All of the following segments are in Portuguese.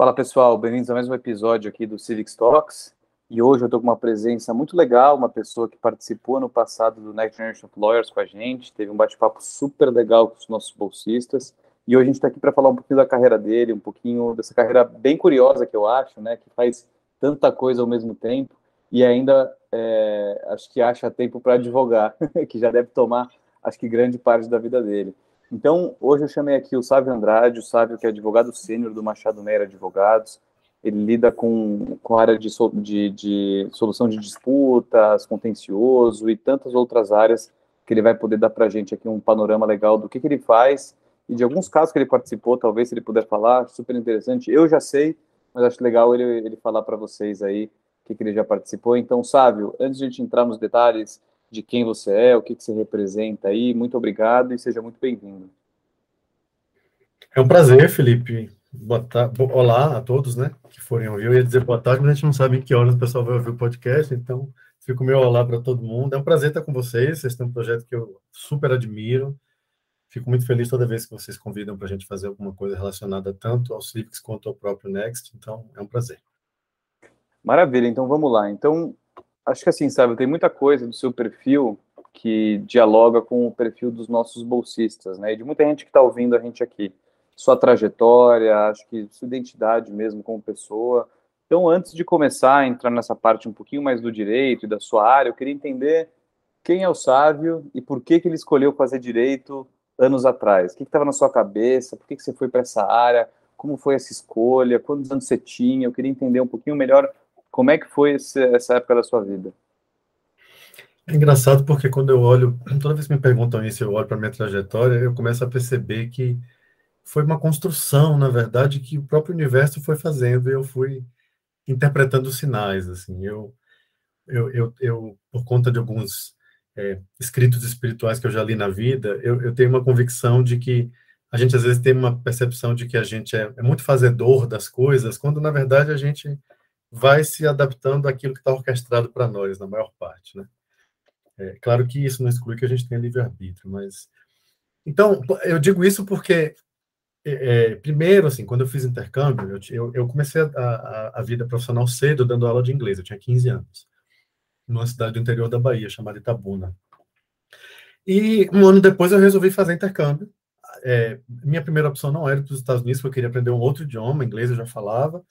Fala pessoal, bem-vindos a mais um episódio aqui do Civics Talks. E hoje eu estou com uma presença muito legal, uma pessoa que participou no passado do Next Generation of Lawyers com a gente, teve um bate-papo super legal com os nossos bolsistas. E hoje a gente está aqui para falar um pouquinho da carreira dele, um pouquinho dessa carreira bem curiosa que eu acho, né, que faz tanta coisa ao mesmo tempo e ainda é, acho que acha tempo para advogar, que já deve tomar, acho que grande parte da vida dele. Então, hoje eu chamei aqui o Sávio Andrade, o Sávio que é advogado sênior do Machado Neira Advogados, ele lida com, com a área de, de, de solução de disputas, contencioso e tantas outras áreas que ele vai poder dar para a gente aqui um panorama legal do que, que ele faz e de alguns casos que ele participou, talvez se ele puder falar, super interessante. Eu já sei, mas acho legal ele, ele falar para vocês aí o que, que ele já participou. Então, Sávio, antes de a gente entrar nos detalhes de quem você é, o que, que você representa aí, muito obrigado e seja muito bem-vindo. É um prazer, Felipe. Boa tarde. Olá a todos, né, que forem ouvir. Eu ia dizer boa tarde, mas a gente não sabe em que horas o pessoal vai ouvir o podcast, então fico meu olá para todo mundo. É um prazer estar com vocês. Vocês têm um projeto que eu super admiro. Fico muito feliz toda vez que vocês convidam para a gente fazer alguma coisa relacionada tanto ao Civics quanto ao próprio Next. Então, é um prazer. Maravilha. Então, vamos lá. Então, acho que assim, sabe, tem muita coisa do seu perfil que dialoga com o perfil dos nossos bolsistas, né? E de muita gente que está ouvindo a gente aqui sua trajetória, acho que sua identidade mesmo como pessoa. Então, antes de começar a entrar nessa parte um pouquinho mais do direito e da sua área, eu queria entender quem é o Sávio e por que, que ele escolheu fazer direito anos atrás. O que estava na sua cabeça? Por que, que você foi para essa área? Como foi essa escolha? Quantos anos você tinha? Eu queria entender um pouquinho melhor como é que foi esse, essa época da sua vida. É engraçado porque quando eu olho, toda vez que me perguntam isso, eu olho para minha trajetória, eu começo a perceber que foi uma construção, na verdade, que o próprio universo foi fazendo e eu fui interpretando sinais, assim, eu, eu, eu, eu por conta de alguns é, escritos espirituais que eu já li na vida, eu, eu, tenho uma convicção de que a gente às vezes tem uma percepção de que a gente é, é muito fazedor das coisas, quando na verdade a gente vai se adaptando àquilo que está orquestrado para nós, na maior parte, né? É, claro que isso não exclui que a gente tenha livre-arbítrio, mas... Então, eu digo isso porque é, é, primeiro, assim, quando eu fiz intercâmbio, eu, eu comecei a, a, a, vida profissional cedo dando aula de inglês, eu tinha 15 anos, numa cidade do interior da Bahia, chamada Itabuna. E um ano depois eu resolvi fazer intercâmbio. É, minha primeira opção não era para os Estados Unidos, porque eu queria aprender um outro idioma, inglês eu já falava,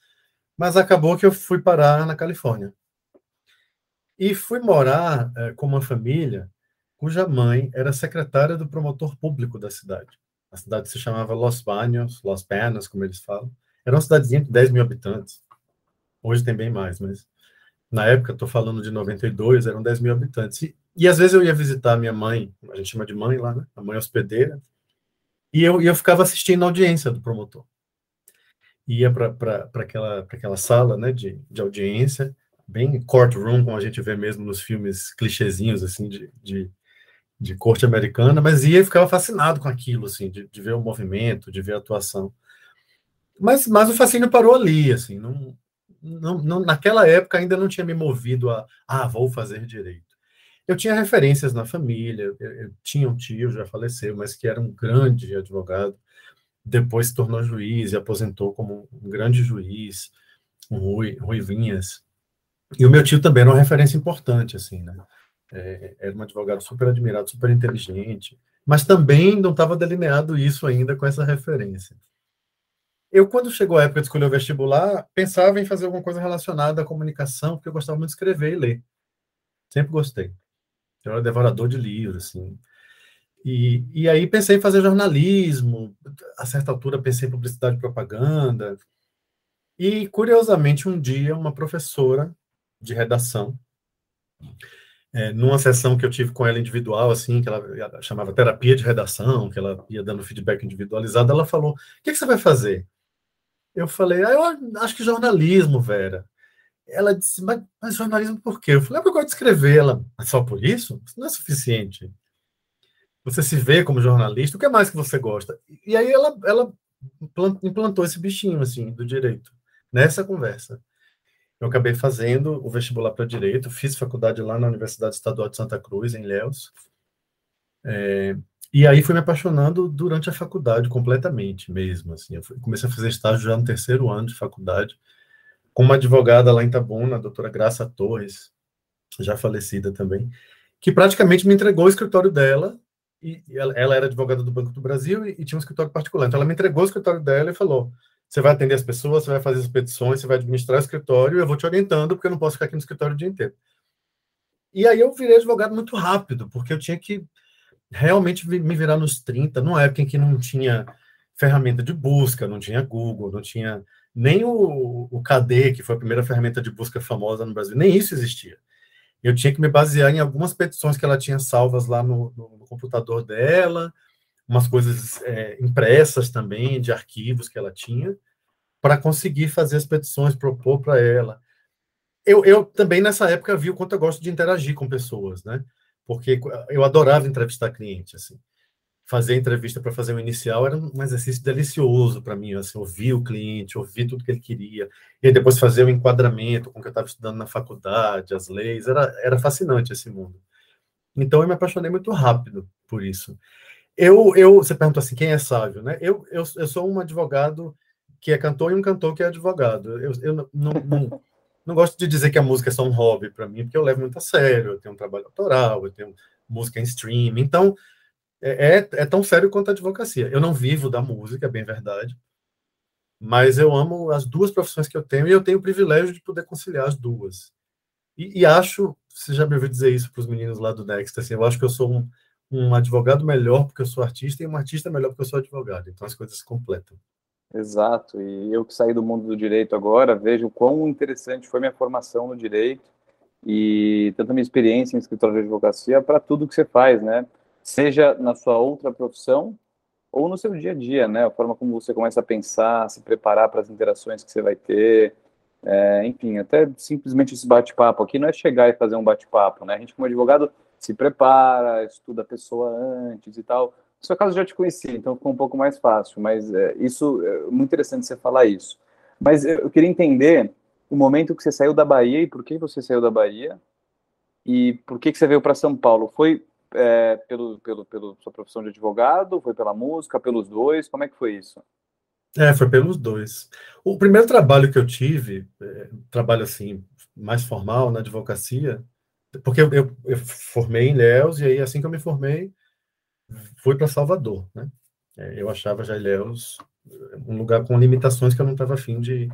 mas acabou que eu fui parar na Califórnia. E fui morar é, com uma família cuja mãe era secretária do promotor público da cidade. A cidade se chamava Los Baños, Los Penas, como eles falam. Era uma cidadezinha de 10 mil habitantes. Hoje tem bem mais, mas na época, estou falando de 92, eram 10 mil habitantes. E, e às vezes eu ia visitar minha mãe, a gente chama de mãe lá, né? A mãe hospedeira. E eu, eu ficava assistindo a audiência do promotor. Ia para aquela, aquela sala né, de, de audiência, bem courtroom, como a gente vê mesmo nos filmes clichêzinhos, assim, de, de de corte americana, mas ia e ficava fascinado com aquilo, assim, de, de, ver o movimento, de ver a atuação. Mas, mas o fascínio parou ali, assim, não, não, não, naquela época ainda não tinha me movido a, ah, vou fazer direito. Eu tinha referências na família, eu, eu tinha um tio, já faleceu, mas que era um grande advogado, depois se tornou juiz e aposentou como um grande juiz, um Rui, Rui Vinhas. E o meu tio também era uma referência importante, assim, né? é, era um advogado super admirado, super inteligente, mas também não estava delineado isso ainda com essa referência. Eu, quando chegou a época de escolher o vestibular, pensava em fazer alguma coisa relacionada à comunicação, porque eu gostava muito de escrever e ler. Sempre gostei. Eu era devorador de livros, assim. E, e aí pensei em fazer jornalismo, a certa altura pensei em publicidade e propaganda. E, curiosamente, um dia, uma professora de redação é, numa sessão que eu tive com ela individual, assim, que ela, chamava terapia de redação, que ela ia dando feedback individualizado, ela falou: O que, que você vai fazer? Eu falei: ah, Eu acho que jornalismo, Vera. Ela disse: Mas, mas jornalismo por quê? Eu falei: é porque eu gosto de escrever. Ela: só por? Isso não é suficiente. Você se vê como jornalista, o que mais que você gosta? E aí ela, ela implantou esse bichinho, assim, do direito, nessa conversa eu acabei fazendo o vestibular para direito, fiz faculdade lá na Universidade Estadual de Santa Cruz, em Léus. É, E aí fui me apaixonando durante a faculdade, completamente mesmo. Assim, eu comecei a fazer estágio já no terceiro ano de faculdade, com uma advogada lá em Tabuna, a doutora Graça Torres, já falecida também, que praticamente me entregou o escritório dela, e ela, ela era advogada do Banco do Brasil e, e, tinha um escritório particular. Então ela me entregou o escritório dela e falou: você vai atender as pessoas, você vai fazer as petições, você vai administrar o escritório, eu vou te orientando, porque eu não posso ficar aqui no escritório o dia inteiro. E aí eu virei advogado muito rápido, porque eu tinha que realmente me virar nos 30, numa época em que não tinha ferramenta de busca, não tinha Google, não tinha nem o, o KD, que foi a primeira ferramenta de busca famosa no Brasil, nem isso existia. Eu tinha que me basear em algumas petições que ela tinha salvas lá no, no, computador dela, umas coisas é, impressas também, de arquivos que ela tinha, para conseguir fazer as petições, propor para ela. Eu, eu também, nessa época, vi o quanto eu gosto de interagir com pessoas, né? porque eu adorava entrevistar cliente, assim. Fazer entrevista para fazer um inicial era um exercício delicioso para mim, assim, ouvir o cliente, ouvir tudo que ele queria, e depois fazer o enquadramento com o que eu estava estudando na faculdade, as leis, era, era fascinante esse mundo. Então eu me apaixonei muito rápido por isso. Eu, eu, você pergunta assim, quem é sábio, né? Eu, eu, eu sou um advogado que é cantor e um cantor que é advogado. Eu, eu não, não, não gosto de dizer que a música é só um hobby para mim, porque eu levo muito a sério. Eu tenho um trabalho autoral, eu tenho música em stream. Então, é, é, é tão sério quanto a advocacia. Eu não vivo da música, é bem verdade. Mas eu amo as duas profissões que eu tenho e eu tenho o privilégio de poder conciliar as duas. E, e acho, você já me ouviu dizer isso para os meninos lá do Next, assim, eu acho que eu sou um, um advogado melhor porque eu sou artista e um artista melhor porque eu sou advogado. Então as coisas se completam. Exato, e eu que saí do mundo do direito agora, vejo quão interessante foi minha formação no direito e tanto a minha experiência em escritório de advocacia para tudo que você faz, né? Seja na sua outra profissão ou no seu dia a dia, né? A forma como você começa a pensar, se preparar para as interações que você vai ter, é, enfim, até simplesmente esse bate-papo aqui não é chegar e fazer um bate-papo, né? A gente como advogado se prepara, estuda a pessoa antes e tal, no seu caso, já te conheci, então ficou um pouco mais fácil, mas é, isso é muito interessante você falar isso. Mas eu queria entender o momento que você saiu da Bahia e por que você saiu da Bahia e por que, que você veio para São Paulo. Foi é, pelo, pelo, pelo sua profissão de advogado? Foi pela música? Pelos dois? Como é que foi isso? É, foi pelos dois. O primeiro trabalho que eu tive, é, trabalho assim, mais formal na advocacia, porque eu, eu, eu formei em Léus, e aí assim que eu me formei, fui para Salvador, né? É, eu achava já Ilhéus um lugar com limitações que eu não estava afim de,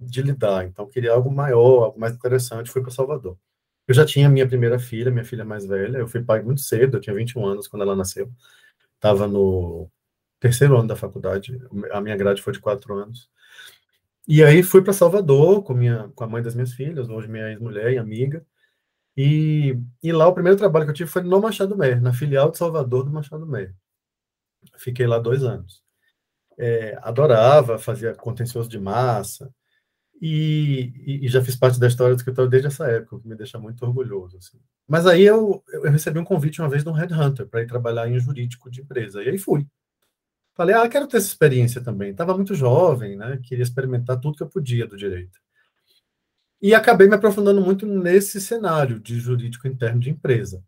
de lidar. Então, queria algo maior, algo mais interessante, fui para Salvador. Eu já tinha minha primeira filha, minha filha mais velha, eu fui pai muito cedo, eu tinha 21 anos quando ela nasceu. Estava no terceiro ano da faculdade, a minha grade foi de quatro anos. E aí fui para Salvador com, minha, com a mãe das minhas filhas, hoje minha ex-mulher e amiga, e, e lá o primeiro trabalho que eu tive foi no Machado Meir, na filial de Salvador do Machado Meir. Fiquei lá dois anos. É, adorava, fazia contencioso de massa, e, e, já fiz parte da história do escritório desde essa época, o que me deixa muito orgulhoso. Assim. Mas aí eu, eu recebi um convite uma vez de um headhunter para ir trabalhar em jurídico de empresa, e aí fui. Falei, ah, quero ter essa experiência também. Estava muito jovem, né? Queria experimentar tudo que eu podia do direito. E acabei me aprofundando muito nesse cenário de jurídico interno de empresa.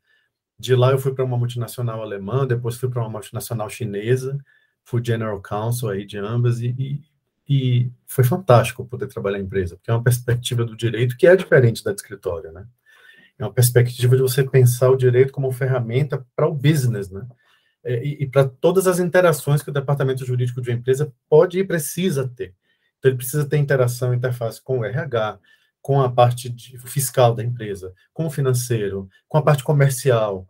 De lá eu fui para uma multinacional alemã, depois fui para uma multinacional chinesa, fui general counsel aí de ambas e, e, e, foi fantástico poder trabalhar em empresa, porque é uma perspectiva do direito que é diferente da de escritório, né? É uma perspectiva de você pensar o direito como ferramenta para o business, né? É, e, e para todas as interações que o departamento jurídico de uma empresa pode e precisa ter. Então, ele precisa ter interação, interface com o RH, com a parte de, fiscal da empresa, com o financeiro, com a parte comercial.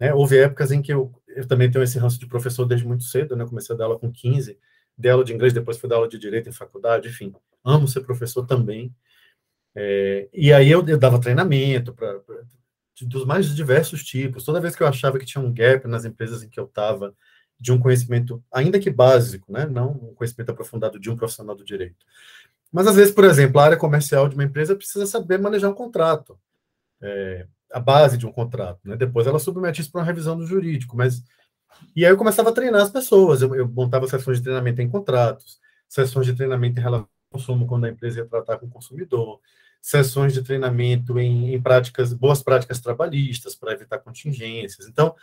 Né? Houve épocas em que eu, eu também tenho esse ranço de professor desde muito cedo, né? comecei a dar aula com 15, dei aula de inglês, depois fui dar aula de direito em faculdade, enfim, amo ser professor também. É, e aí eu, eu dava treinamento para dos mais diversos tipos. Toda vez que eu achava que tinha um gap nas empresas em que eu estava, de um conhecimento, ainda que básico, né? não um conhecimento aprofundado de um profissional do direito, mas às vezes, por exemplo, a área comercial de uma empresa precisa saber manejar um contrato, é, a base de um contrato, né? Depois ela submete isso para uma revisão do jurídico, mas e aí eu começava a treinar as pessoas, eu, eu montava sessões de treinamento em contratos, sessões de treinamento em relação ao consumo quando a empresa ia tratar com o consumidor, sessões de treinamento em, em práticas, boas práticas trabalhistas para evitar contingências. Então,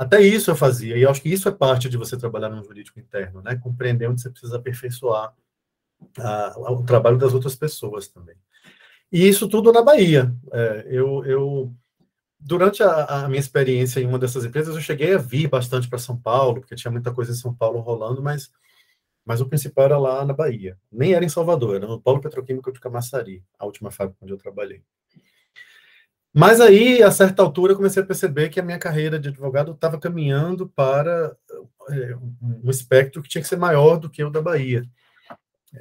Até isso eu fazia, e eu acho que isso é parte de você trabalhar no jurídico interno, né? Compreender onde você precisa aperfeiçoar a, o trabalho das outras pessoas também. E isso tudo na Bahia. É, eu, eu, durante a, a, minha experiência em uma dessas empresas, eu cheguei a vir bastante para São Paulo, porque tinha muita coisa em São Paulo rolando, mas, mas o principal era lá na Bahia. Nem era em Salvador, era no Polo Petroquímico de Camaçari, a última fábrica onde eu trabalhei. Mas aí, a certa altura, eu comecei a perceber que a minha carreira de advogado estava caminhando para é, um espectro que tinha que ser maior do que o da Bahia.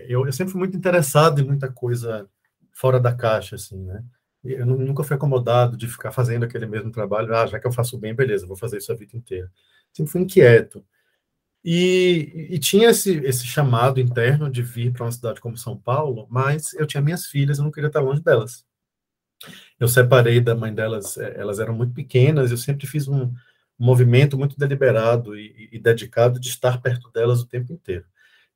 Eu, eu, sempre fui muito interessado em muita coisa fora da caixa, assim, né? Eu nunca fui acomodado de ficar fazendo aquele mesmo trabalho. Ah, já que eu faço bem, beleza, vou fazer isso a vida inteira. Sempre fui inquieto. E, e tinha esse, esse chamado interno de vir para uma cidade como São Paulo, mas eu tinha minhas filhas, eu não queria estar longe delas. Eu separei da mãe delas, é, elas eram muito pequenas, eu sempre fiz um, movimento muito deliberado e, e, dedicado de estar perto delas o tempo inteiro.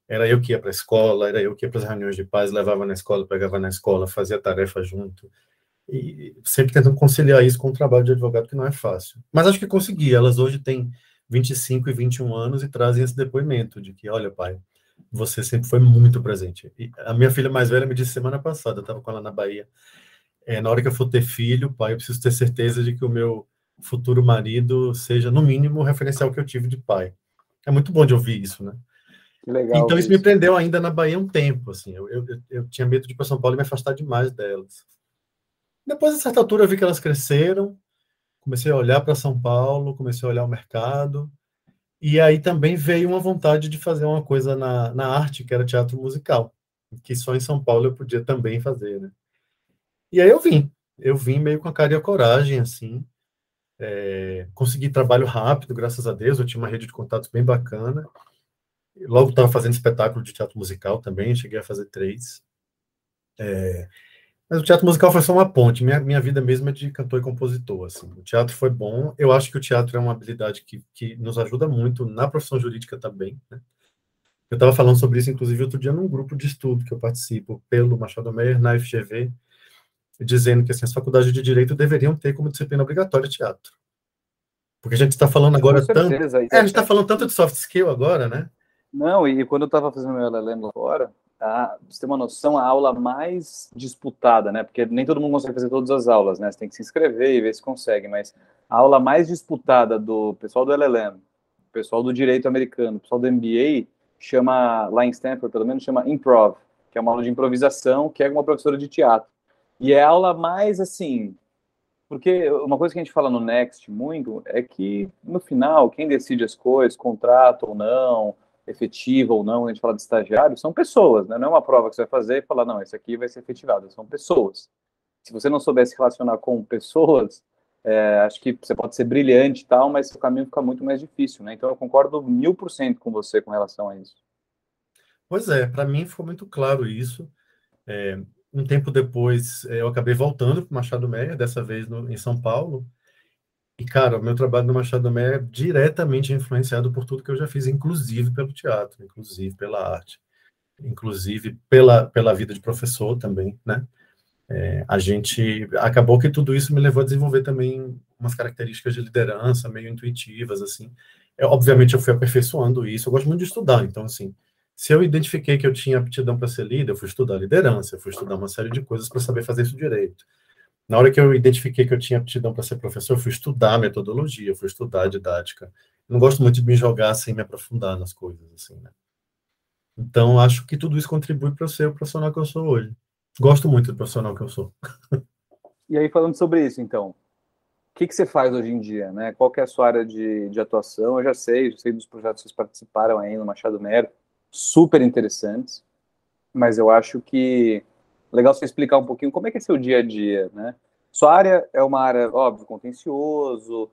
Era eu que ia para a escola, era eu que ia para as reuniões de pais, levava na escola, pegava na escola, fazia tarefa junto. E sempre tentando conciliar isso com o trabalho de advogado, que não é fácil. Mas acho que consegui. Elas hoje têm 25 e 21 anos e trazem esse depoimento de que, olha, pai, você sempre foi muito presente. E a minha filha mais velha me disse semana passada, eu estava com ela na Bahia, é, na hora que eu for ter filho, pai, eu preciso ter certeza de que o meu futuro marido seja, no mínimo, o referencial que eu tive de pai. É muito bom de ouvir isso, né? Legal, então isso, isso me prendeu ainda na Bahia um tempo, assim. Eu, eu, eu tinha medo de ir para São Paulo e me afastar demais delas. Depois, a certa altura, eu vi que elas cresceram, comecei a olhar para São Paulo, comecei a olhar o mercado, e aí também veio uma vontade de fazer uma coisa na, na arte, que era teatro musical, que só em São Paulo eu podia também fazer, né? E aí eu vim, eu vim meio com a cara e a coragem, assim, é, consegui trabalho rápido, graças a Deus, eu tinha uma rede de contatos bem bacana, logo estava fazendo espetáculo de teatro musical também, cheguei a fazer três, é, mas o teatro musical foi só uma ponte, minha, minha vida mesmo é de cantor e compositor, assim, o teatro foi bom, eu acho que o teatro é uma habilidade que, que nos ajuda muito na profissão jurídica também, né? Eu estava falando sobre isso, inclusive, outro dia num grupo de estudo que eu participo pelo Machado Meyer, na FGV, dizendo que assim, as faculdades de direito deveriam ter como disciplina obrigatória teatro. Porque a gente está falando agora tanto. É, a gente está falando tanto de soft skill agora, né? Não, e quando eu estava fazendo meu LLM lá fora, a, você tem uma noção, a aula mais disputada, né? Porque nem todo mundo consegue fazer todas as aulas, né? Você tem que se inscrever e ver se consegue, mas a aula mais disputada do pessoal do LLM, pessoal do direito americano, pessoal do MBA, chama, lá em Stanford, pelo menos, chama improv, que é uma aula de improvisação, que é uma professora de teatro. E é a aula mais assim. Porque uma coisa que a gente fala no Next muito é que, no final, quem decide as coisas, contrato ou não, efetivo ou não, a gente fala de estagiário, são pessoas, né? Não é uma prova que você vai fazer e falar, não, esse aqui vai ser efetivado, são pessoas. Se você não souber se relacionar com pessoas, é, acho que você pode ser brilhante e tal, mas o caminho fica muito mais difícil, né? Então eu concordo mil por cento com você com relação a isso. Pois é, para mim ficou muito claro isso. É, um tempo depois, eh, eu acabei voltando para o Machado Meia, dessa vez no, em São Paulo. E, cara, o meu trabalho no Machado Meia é diretamente influenciado por tudo que eu já fiz, inclusive pelo teatro, inclusive pela arte, inclusive pela, pela vida de professor também, né? É, a gente acabou que tudo isso me levou a desenvolver também umas características de liderança meio intuitivas assim. Eu, obviamente eu fui aperfeiçoando isso. Eu gosto muito de estudar, então assim, se eu identifiquei que eu tinha aptidão para ser líder, eu fui estudar liderança, eu fui estudar uma série de coisas para saber fazer isso direito. Na hora que eu identifiquei que eu tinha aptidão para ser professor, eu fui estudar metodologia, eu fui estudar didática. Eu não gosto muito de me jogar sem me aprofundar nas coisas, assim, né? Então, acho que tudo isso contribui para eu ser o profissional que eu sou hoje. Gosto muito do profissional que eu sou. E aí, falando sobre isso, então, o que, que você faz hoje em dia, né? Qual é a sua área de, de atuação? Eu já sei, já sei dos projetos que vocês participaram aí no Machado Mero super interessantes, mas eu acho que legal você explicar um pouquinho como é que é seu dia a dia, né? Sua área é uma área, óbvio, contencioso,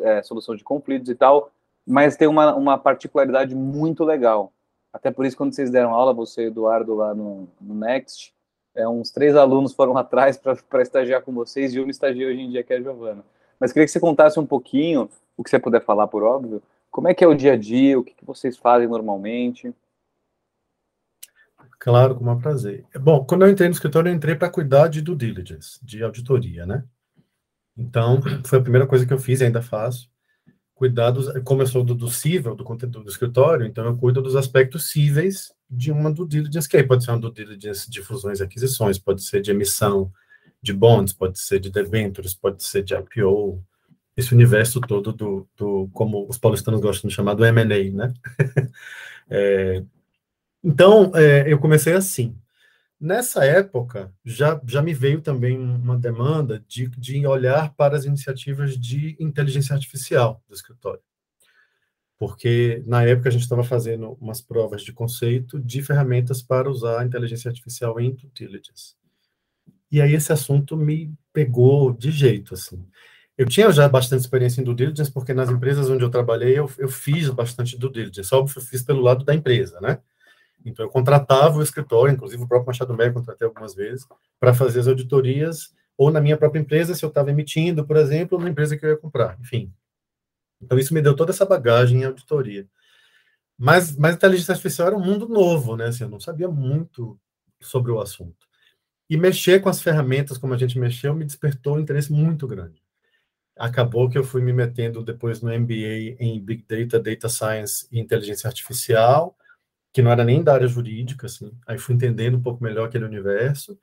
é, solução de conflitos e tal, mas tem uma, uma particularidade muito legal. Até por isso, quando vocês deram aula, você e Eduardo lá no, no Next, é, uns três alunos foram atrás para estagiar com vocês e uma estagia hoje em dia, que é a Giovana. Mas queria que você contasse um pouquinho, o que você puder falar, por óbvio, como é que é o dia a dia, o que, que vocês fazem normalmente. Claro, com maior prazer. Bom, quando eu entrei no escritório, eu entrei para cuidar de due diligence, de auditoria, né? Então, foi a primeira coisa que eu fiz e ainda faço. cuidar dos, como eu sou do, do cível, do conteúdo do escritório, então eu cuido dos aspectos cíveis de uma due diligence, que aí pode ser uma due diligence de fusões e aquisições, pode ser de emissão de bonds, pode ser de debentures, pode ser de IPO, esse universo todo do, do como os paulistanos gostam de chamar, do M&A, né? é, então, é, eu comecei assim. Nessa época, já, já me veio também uma demanda de, de olhar para as iniciativas de inteligência artificial do escritório. Porque, na época, a gente estava fazendo umas provas de conceito de ferramentas para usar a inteligência artificial em diligence. E aí esse assunto me pegou de jeito, assim. Eu tinha já bastante experiência em due diligence, porque nas empresas onde eu trabalhei, eu, eu fiz bastante due diligence, óbvio, eu fiz pelo lado da empresa, né? Então, eu contratava o escritório, inclusive o próprio Machado Meia contratei algumas vezes, para fazer as auditorias, ou na minha própria empresa, se eu estava emitindo, por exemplo, na empresa que eu ia comprar, enfim. Então, isso me deu toda essa bagagem em auditoria. Mas, mas a inteligência artificial era um mundo novo, né? Assim, eu não sabia muito sobre o assunto. E mexer com as ferramentas como a gente mexeu me despertou um interesse muito grande. Acabou que eu fui me metendo depois no MBA em Big Data, Data Science e Inteligência Artificial, que não era nem da área jurídica, assim. Aí fui entendendo um pouco melhor aquele universo.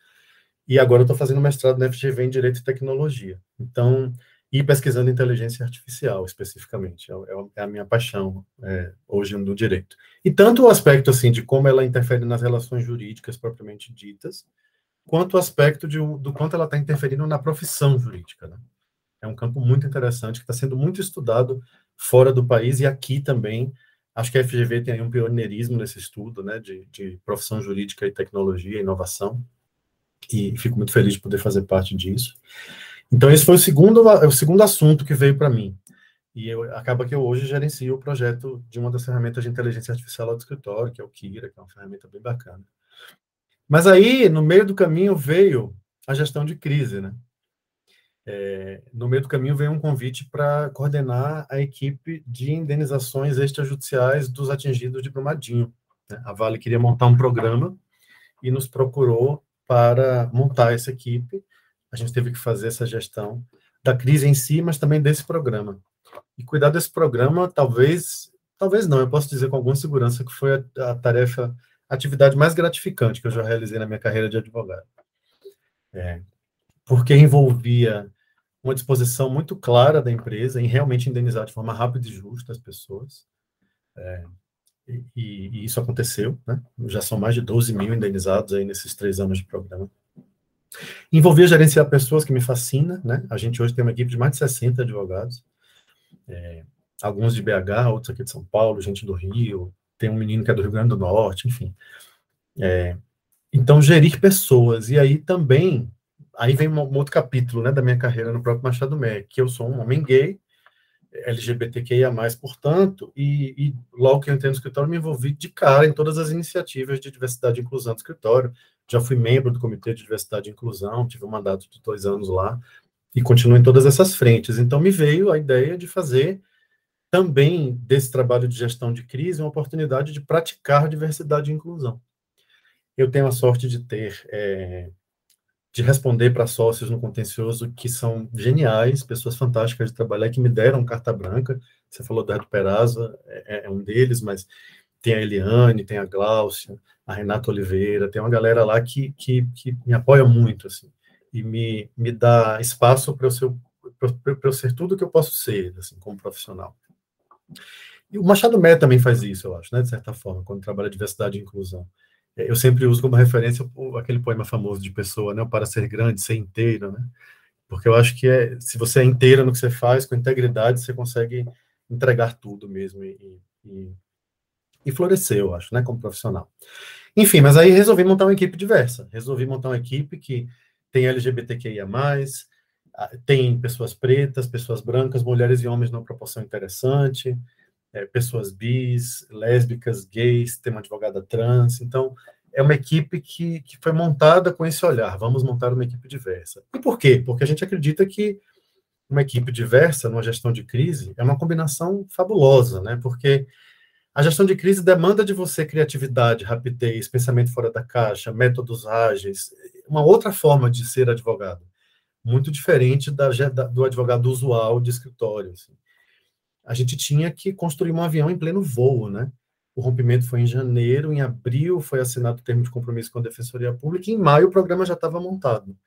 E agora eu estou fazendo mestrado na FGV em Direito e Tecnologia. Então, e pesquisando inteligência artificial, especificamente. É, é, é a minha paixão é, hoje no direito. E tanto o aspecto, assim, de como ela interfere nas relações jurídicas propriamente ditas, quanto o aspecto de, do quanto ela está interferindo na profissão jurídica, né? É um campo muito interessante, que está sendo muito estudado fora do país e aqui também, Acho que a FGV tem um pioneirismo nesse estudo, né, de, de profissão jurídica e tecnologia, inovação, e fico muito feliz de poder fazer parte disso. Então, esse foi o segundo, o segundo assunto que veio para mim. E eu, acaba que eu hoje gerencio o projeto de uma das ferramentas de inteligência artificial do escritório, que é o Kira, que é uma ferramenta bem bacana. Mas aí, no meio do caminho, veio a gestão de crise, né? É, no meio do caminho veio um convite para coordenar a equipe de indenizações extrajudiciais dos atingidos de Brumadinho. Né? A Vale queria montar um programa e nos procurou para montar essa equipe. A gente teve que fazer essa gestão da crise em si, mas também desse programa. E cuidar desse programa, talvez, talvez não, eu posso dizer com alguma segurança que foi a, a tarefa, a atividade mais gratificante que eu já realizei na minha carreira de advogado. É, porque envolvia uma disposição muito clara da empresa em realmente indenizar de forma rápida e justa as pessoas. É, e, e, isso aconteceu, né? Já são mais de 12 mil indenizados aí nesses três anos de programa. Envolvia gerenciar pessoas, que me fascina, né? A gente hoje tem uma equipe de mais de 60 advogados, é, alguns de BH, outros aqui de São Paulo, gente do Rio, tem um menino que é do Rio Grande do Norte, enfim. É, então, gerir pessoas. E aí também aí vem um, outro capítulo né, da minha carreira no próprio Machado Mé, que eu sou um homem gay, LGBTQIA+, portanto, e, e, logo que eu entrei no escritório, me envolvi de cara em todas as iniciativas de diversidade e inclusão do escritório. Já fui membro do Comitê de Diversidade e Inclusão, tive um mandato de dois anos lá, e continuo em todas essas frentes. Então, me veio a ideia de fazer também desse trabalho de gestão de crise uma oportunidade de praticar diversidade e inclusão. Eu tenho a sorte de ter é, de responder para sócios no contencioso que são geniais, pessoas fantásticas de trabalhar, que me deram carta branca. Você falou do Reto Peraza, é, é, um deles, mas tem a Eliane, tem a Gláucia, a Renata Oliveira, tem uma galera lá que, que, que me apoia muito, assim, e me, me dá espaço para eu, ser, eu ser tudo que eu posso ser, assim, como profissional. E o Machado Mé também faz isso, eu acho, né, de certa forma, quando trabalha diversidade e inclusão eu sempre uso como referência aquele poema famoso de Pessoa, né? Para ser grande, ser inteiro, né? Porque eu acho que é, se você é inteiro no que você faz, com integridade, você consegue entregar tudo mesmo e, e, e florescer, eu acho, né? Como profissional. Enfim, mas aí resolvi montar uma equipe diversa. Resolvi montar uma equipe que tem LGBTQIA+, tem pessoas pretas, pessoas brancas, mulheres e homens numa proporção interessante, é, pessoas bis, lésbicas, gays, tem uma advogada trans. Então, é uma equipe que, que foi montada com esse olhar. Vamos montar uma equipe diversa. E por quê? Porque a gente acredita que uma equipe diversa numa gestão de crise é uma combinação fabulosa, né? Porque a gestão de crise demanda de você criatividade, rapidez, pensamento fora da caixa, métodos ágeis, uma outra forma de ser advogado, muito diferente da, da, do advogado usual de escritório. Assim a gente tinha que construir um avião em pleno voo, né? O rompimento foi em janeiro, em abril foi assinado o termo de compromisso com a Defensoria Pública, e em maio o programa já estava montado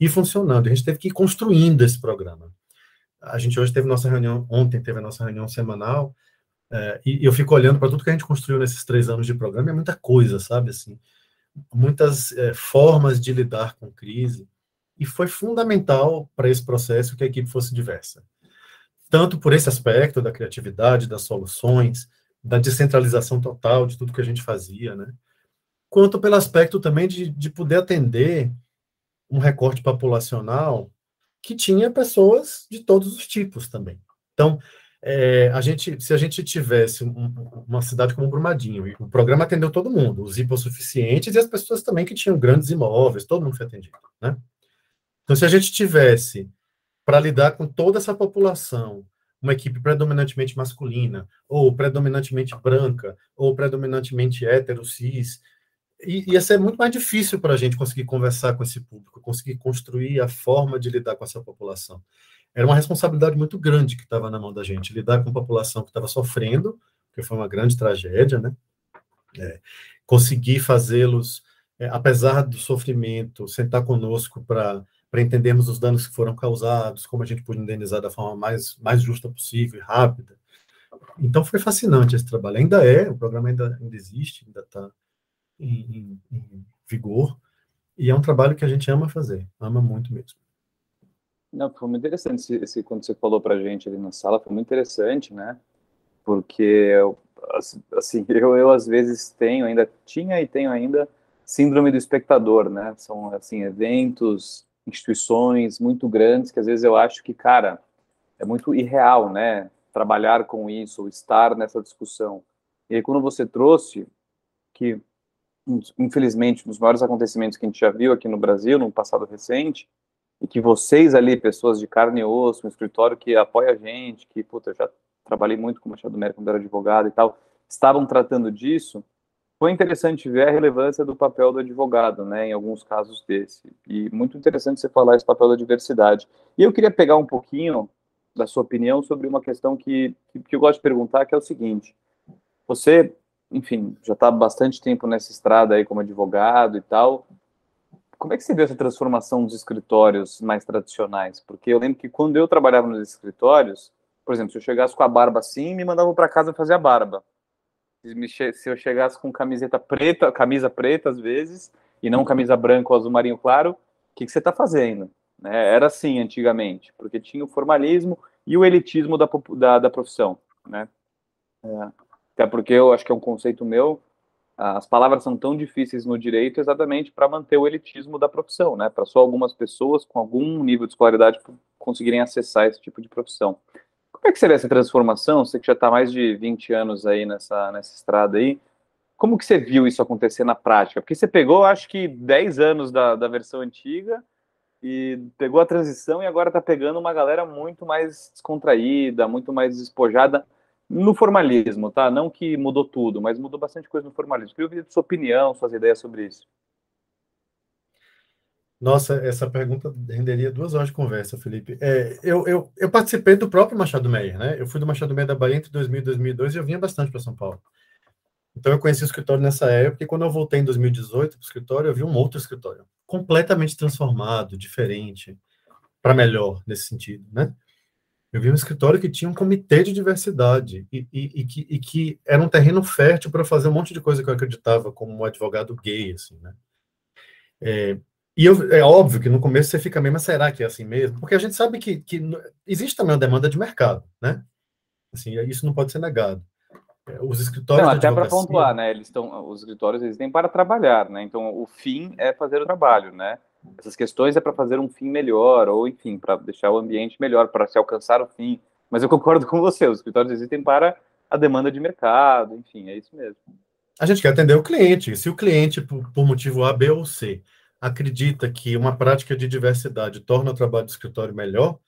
e funcionando. A gente teve que ir construindo esse programa. A gente hoje teve nossa reunião, ontem teve a nossa reunião semanal, é, e eu fico olhando para tudo que a gente construiu nesses três anos de programa, é muita coisa, sabe? Assim, muitas é, formas de lidar com crise, e foi fundamental para esse processo que a equipe fosse diversa. Tanto por esse aspecto da criatividade, das soluções, da descentralização total de tudo que a gente fazia, né? Quanto pelo aspecto também de, de poder atender um recorte populacional que tinha pessoas de todos os tipos também. Então, é, a gente, se a gente tivesse um, uma cidade como Brumadinho, o programa atendeu todo mundo, os hipossuficientes e as pessoas também que tinham grandes imóveis, todo mundo foi atendido, né? Então, se a gente tivesse para lidar com toda essa população, uma equipe predominantemente masculina, ou predominantemente branca, ou predominantemente hétero, cis, ia ser muito mais difícil para a gente conseguir conversar com esse público, conseguir construir a forma de lidar com essa população. Era uma responsabilidade muito grande que estava na mão da gente, lidar com a população que estava sofrendo, que foi uma grande tragédia, né? É, conseguir fazê-los, é, apesar do sofrimento, sentar conosco para para entendermos os danos que foram causados, como a gente pode indenizar da forma mais, mais justa possível e rápida. Então foi fascinante esse trabalho. Ainda é, o programa ainda, ainda existe, ainda está em, em, em, vigor, e é um trabalho que a gente ama fazer, ama muito mesmo. Não, foi muito interessante esse, esse quando você falou para a gente ali na sala, foi muito interessante, né? Porque eu, assim, eu, eu às vezes tenho, ainda tinha e tenho ainda síndrome do espectador, né? São assim eventos instituições muito grandes que às vezes eu acho que, cara, é muito irreal, né? Trabalhar com isso, ou estar nessa discussão. E aí, quando você trouxe que, infelizmente, um dos maiores acontecimentos que a gente já viu aqui no Brasil, no passado recente, e que vocês ali, pessoas de carne e osso, um escritório que apoia a gente, que, puta, eu já trabalhei muito com o Machado Mérico quando era advogado e tal, estavam tratando disso, foi interessante ver a relevância do papel do advogado, né, em alguns casos desse. E muito interessante você falar esse papel da diversidade. E eu queria pegar um pouquinho da sua opinião sobre uma questão que, que, eu gosto de perguntar, que é o seguinte: você, enfim, já está há bastante tempo nessa estrada aí como advogado e tal. Como é que você vê essa transformação dos escritórios mais tradicionais? Porque eu lembro que quando eu trabalhava nos escritórios, por exemplo, se eu chegasse com a barba assim, me mandavam para casa fazer a barba se eu chegasse com camiseta preta, camisa preta às vezes, e não camisa branca ou azul marinho claro, o que, que você está fazendo? Né? Era assim antigamente, porque tinha o formalismo e o elitismo da, da, da profissão. Né? É, até porque eu acho que é um conceito meu, as palavras são tão difíceis no direito exatamente para manter o elitismo da profissão, né? para só algumas pessoas com algum nível de escolaridade conseguirem acessar esse tipo de profissão. Como é que seria essa transformação? Você que já está mais de 20 anos aí nessa, nessa estrada aí, como que você viu isso acontecer na prática? Porque você pegou, acho que 10 anos da, da versão antiga e pegou a transição e agora está pegando uma galera muito mais descontraída, muito mais despojada no formalismo, tá? Não que mudou tudo, mas mudou bastante coisa no formalismo. Queria ouvir sua opinião, suas ideias sobre isso. Nossa, essa pergunta renderia duas horas de conversa, Felipe. É, eu, eu, eu, participei do próprio Machado Meia, né? Eu fui do Machado Meia da Bahia entre 2000 e 2002 e eu vinha bastante para São Paulo. Então eu conheci o escritório nessa época e quando eu voltei em 2018 para o escritório, eu vi um outro escritório, completamente transformado, diferente, para melhor nesse sentido, né? Eu vi um escritório que tinha um comitê de diversidade e, e, e, que, e que, era um terreno fértil para fazer um monte de coisa que eu acreditava como um advogado gay, assim, né? É, e eu, é óbvio que no começo você fica meio, mas será que é assim mesmo? Porque a gente sabe que, que existe também uma demanda de mercado, né? Assim, isso não pode ser negado. É, os escritórios. Não, até para pontuar, né? Eles estão, os escritórios existem para trabalhar, né? Então o fim é fazer o trabalho, né? Essas questões é para fazer um fim melhor, ou enfim, para deixar o ambiente melhor, para se alcançar o fim. Mas eu concordo com você, os escritórios existem para a demanda de mercado, enfim, é isso mesmo. A gente quer atender o cliente. Se o cliente, por, por motivo A, B ou C, acredita que uma prática de diversidade torna o trabalho do escritório melhor,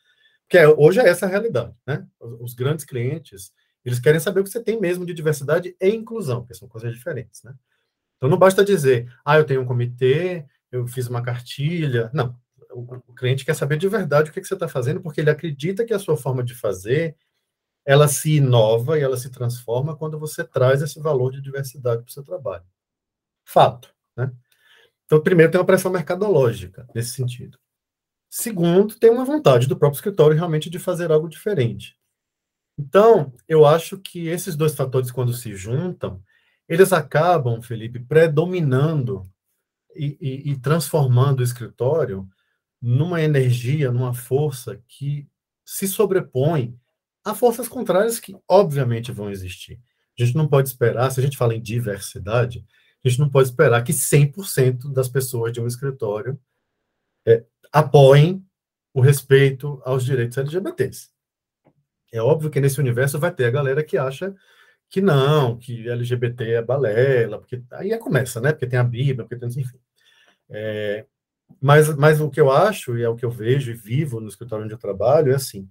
que é, hoje é essa a realidade, né? Os, grandes clientes, eles querem saber o que você tem mesmo de diversidade e inclusão, que são coisas diferentes, né? Então não basta dizer, ah, eu tenho um comitê, eu fiz uma cartilha. Não, o, o cliente quer saber de verdade o que, que você está fazendo, porque ele acredita que a sua forma de fazer ela se inova e ela se transforma quando você traz esse valor de diversidade para o seu trabalho. Fato, né? Então, primeiro, tem uma pressão mercadológica nesse sentido. Segundo, tem uma vontade do próprio escritório realmente de fazer algo diferente. Então, eu acho que esses dois fatores, quando se juntam, eles acabam, Felipe, predominando e, e, e transformando o escritório numa energia, numa força que se sobrepõe a forças contrárias que, obviamente, vão existir. A gente não pode esperar, se a gente fala em diversidade, a gente não pode esperar que 100% das pessoas de um escritório é, apoiem o respeito aos direitos LGBTs. É óbvio que nesse universo vai ter a galera que acha que não, que LGBT é balela, porque aí começa, né? Porque tem a Bíblia, porque tem, enfim. É, mas, mas o que eu acho, e é o que eu vejo e vivo no escritório onde eu trabalho, é assim,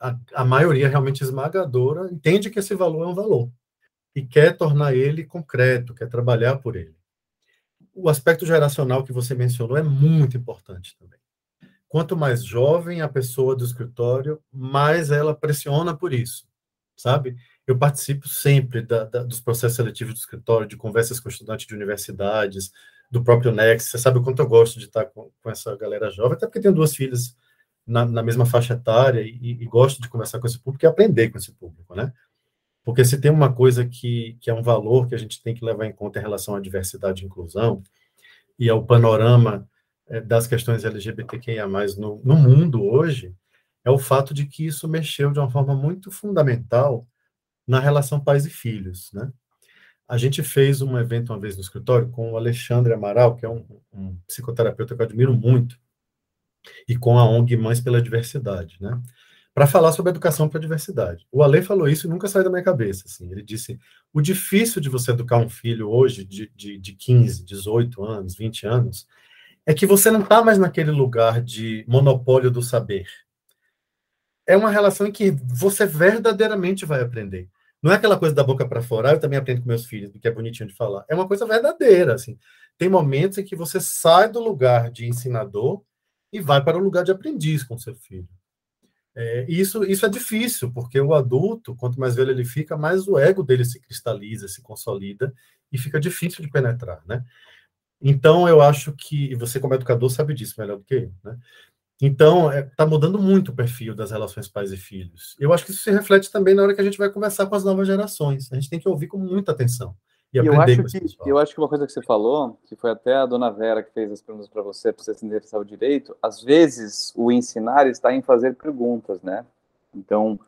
a, a maioria realmente esmagadora entende que esse valor é um valor e quer tornar ele concreto, quer trabalhar por ele. O aspecto geracional que você mencionou é muito importante também. Quanto mais jovem a pessoa do escritório, mais ela pressiona por isso, sabe? Eu participo sempre da, da, dos processos seletivos do escritório, de conversas com estudantes de universidades, do próprio Next. Você sabe o quanto eu gosto de estar com, com essa galera jovem, até porque tenho duas filhas na, na mesma faixa etária e, e, gosto de conversar com esse público e aprender com esse público, né? Porque se tem uma coisa que, que é um valor que a gente tem que levar em conta em relação à diversidade e inclusão, e ao panorama é, das questões LGBTQIA+, no, no mundo hoje, é o fato de que isso mexeu de uma forma muito fundamental na relação pais e filhos, né? A gente fez um evento uma vez no escritório com o Alexandre Amaral, que é um, um psicoterapeuta que eu admiro muito, e com a ONG Mães pela Diversidade, né? Para falar sobre educação para a diversidade. O Ale falou isso e nunca saiu da minha cabeça. Assim. Ele disse: o difícil de você educar um filho hoje, de, de, de 15, 18 anos, 20 anos, é que você não está mais naquele lugar de monopólio do saber. É uma relação em que você verdadeiramente vai aprender. Não é aquela coisa da boca para fora, ah, eu também aprendo com meus filhos, do que é bonitinho de falar. É uma coisa verdadeira. Assim. Tem momentos em que você sai do lugar de ensinador e vai para o lugar de aprendiz com seu filho. É, isso, isso é difícil, porque o adulto, quanto mais velho ele fica, mais o ego dele se cristaliza, se consolida, e fica difícil de penetrar, né? Então, eu acho que, você como educador sabe disso melhor do que eu, né? Então, está é, tá mudando muito o perfil das relações pais e filhos. Eu acho que isso se reflete também na hora que a gente vai conversar com as novas gerações. A gente tem que ouvir com muita atenção e eu acho que eu acho que uma coisa que você falou, que foi até a dona Vera que fez as perguntas para você, para você se interessar o direito, às vezes o ensinar está em fazer perguntas, né? Então,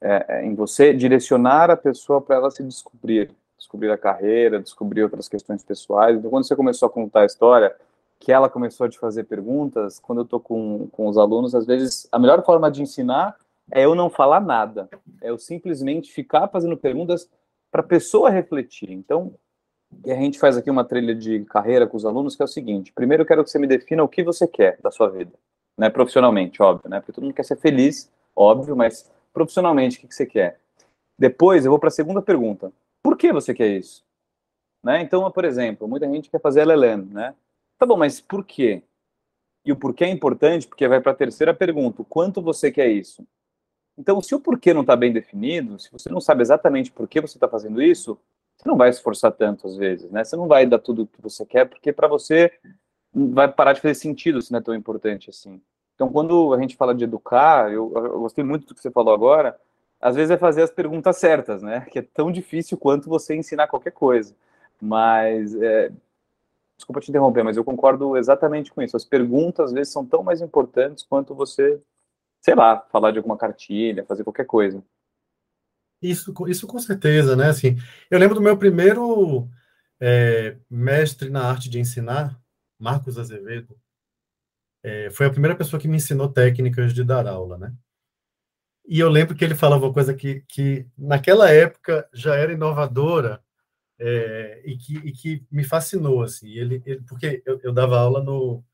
é, é em você direcionar a pessoa para ela se descobrir, descobrir a carreira, descobrir outras questões pessoais. Então, quando você começou a contar a história, que ela começou a te fazer perguntas, quando eu estou com, com os alunos, às vezes a melhor forma de ensinar é eu não falar nada, é eu simplesmente ficar fazendo perguntas para a pessoa refletir. Então, a gente faz aqui uma trilha de carreira com os alunos, que é o seguinte: primeiro eu quero que você me defina o que você quer da sua vida, né? Profissionalmente, óbvio, né? Porque todo mundo quer ser feliz, óbvio, mas profissionalmente, o que, que você quer? Depois eu vou para a segunda pergunta: por que você quer isso? Né? Então, por exemplo, muita gente quer fazer LLM, né? Tá bom, mas por quê? E o porquê é importante porque vai para a terceira pergunta: quanto você quer isso? Então, se o porquê não está bem definido, se você não sabe exatamente por que você está fazendo isso, você não vai esforçar tanto às vezes, né? Você não vai dar tudo o que você quer, porque para você vai parar de fazer sentido se não é tão importante assim. Então, quando a gente fala de educar, eu, eu gostei muito do que você falou agora, às vezes é fazer as perguntas certas, né? Que é tão difícil quanto você ensinar qualquer coisa. Mas, é... desculpa te interromper, mas eu concordo exatamente com isso. As perguntas, às vezes, são tão mais importantes quanto você sei lá, falar de alguma cartilha, fazer qualquer coisa. Isso, isso com certeza, né? Assim, eu lembro do meu primeiro é, mestre na arte de ensinar, Marcos Azevedo. É, foi a primeira pessoa que me ensinou técnicas de dar aula, né? E eu lembro que ele falava uma coisa que, que naquela época já era inovadora é, e, que, e que me fascinou, assim. Ele, ele porque eu, eu dava aula no,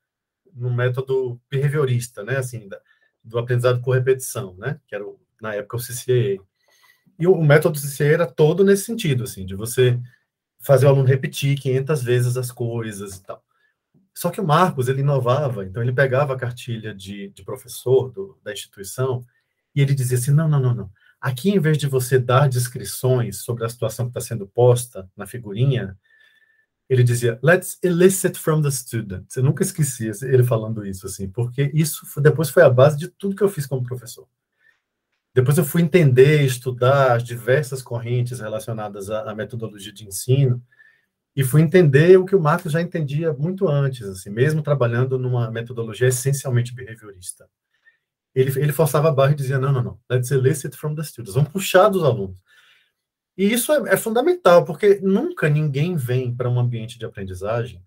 no método behaviorista, né? Assim, da, do aprendizado por repetição, né? Que era, na época, o CCA. E o, método CCA era todo nesse sentido, assim, de você fazer o aluno repetir 500 vezes as coisas e tal. Só que o Marcos, ele inovava, então ele pegava a cartilha de, de professor do, da instituição e ele dizia assim, não, não, não, não. Aqui, em vez de você dar descrições sobre a situação que está sendo posta na figurinha, ele dizia, let's elicit from the student. Eu nunca esqueci ele falando isso, assim, porque isso depois foi a base de tudo que eu fiz como professor. Depois eu fui entender, estudar as diversas correntes relacionadas à, à metodologia de ensino, e fui entender o que o Marcos já entendia muito antes, assim, mesmo trabalhando numa metodologia essencialmente behaviorista. Ele, ele forçava a barra e dizia, não, não, não, let's elicit from the students, vamos puxar dos alunos. E isso é, é fundamental, porque nunca ninguém vem para um ambiente de aprendizagem,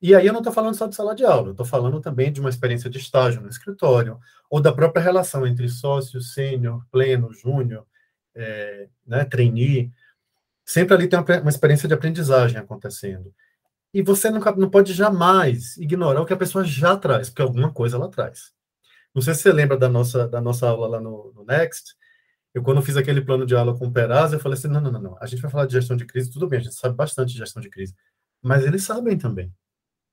e aí eu não estou falando só de sala de aula, eu estou falando também de uma experiência de estágio no escritório, ou da própria relação entre sócio, sênior, pleno, júnior, é, né, trainee, Sempre ali tem uma, uma experiência de aprendizagem acontecendo. E você nunca, não pode jamais ignorar o que a pessoa já traz, porque alguma coisa ela traz. Não sei se você lembra da nossa, da nossa aula lá no, no Next. Eu, quando fiz aquele plano de aula com o Perazzo, eu falei assim: não, não, não, não. A gente vai falar de gestão de crise, tudo bem, a gente sabe bastante de gestão de crise. Mas eles sabem também.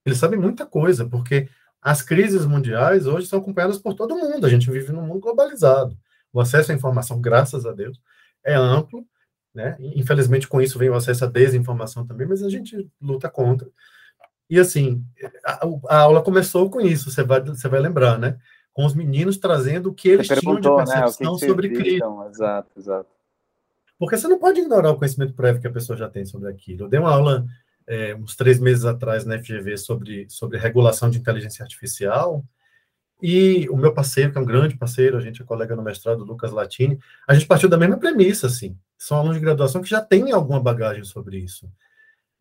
Eles sabem muita coisa, porque as crises mundiais hoje são acompanhadas por todo mundo. A gente vive num mundo globalizado. O acesso à informação, graças a Deus, é amplo né? Infelizmente, com isso vem o acesso à desinformação também, mas a gente luta contra. E assim, a, a aula começou com isso, você vai, você vai lembrar, né? Com os meninos trazendo o que eles tinham de percepção né? que sobre crise. Exato, exato. Porque você não pode ignorar o conhecimento prévio que a pessoa já tem sobre aquilo. Eu dei uma aula é, uns três meses atrás na FGV sobre, sobre regulação de inteligência artificial, e o meu parceiro, que é um grande parceiro, a gente é colega no mestrado, Lucas Latini, a gente partiu da mesma premissa, assim. São alunos de graduação que já têm alguma bagagem sobre isso.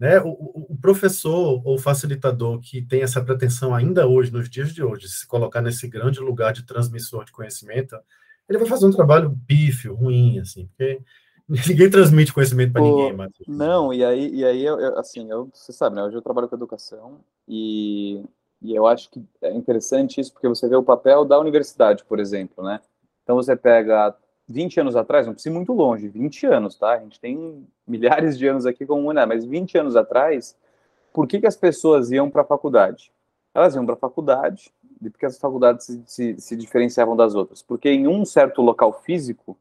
Né? O, o, professor ou facilitador que tem essa pretensão ainda hoje, nos dias de hoje, de se colocar nesse grande lugar de transmissor de conhecimento, ele vai fazer um trabalho pífio, ruim, assim, porque ninguém transmite conhecimento para ninguém. Mas... Não, e aí, e aí eu, assim, eu, você sabe, né? Hoje eu trabalho com educação e e eu acho que é interessante isso porque você vê o papel da universidade, por exemplo, né? Então você pega 20 anos atrás, não precisa ir muito longe, 20 anos, tá? A gente tem milhares de anos aqui como né? mas 20 anos atrás, por que, que as pessoas iam para a faculdade? Elas iam para a faculdade, e porque as faculdades se, se, se, diferenciavam das outras? Porque em um certo local físico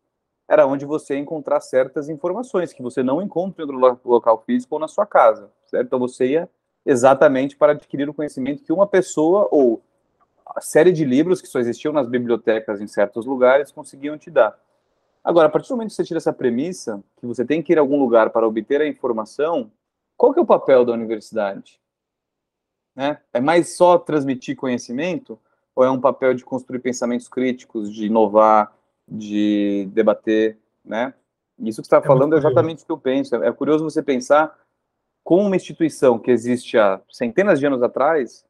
era onde você ia encontrar certas informações que você não encontra em outro local físico ou na sua casa, certo? Então você ia exatamente para adquirir o conhecimento que uma pessoa ou a série de livros que só existiam nas bibliotecas em certos lugares conseguiam te dar. Agora, a partir do momento que você tira essa premissa, que você tem que ir a algum lugar para obter a informação, qual que é o papel da universidade? Né? É mais só transmitir conhecimento? Ou é um papel de construir pensamentos críticos, de inovar, de debater, né? Isso que você está é falando é exatamente o que eu penso. É curioso você pensar com uma instituição que existe há centenas de anos atrás,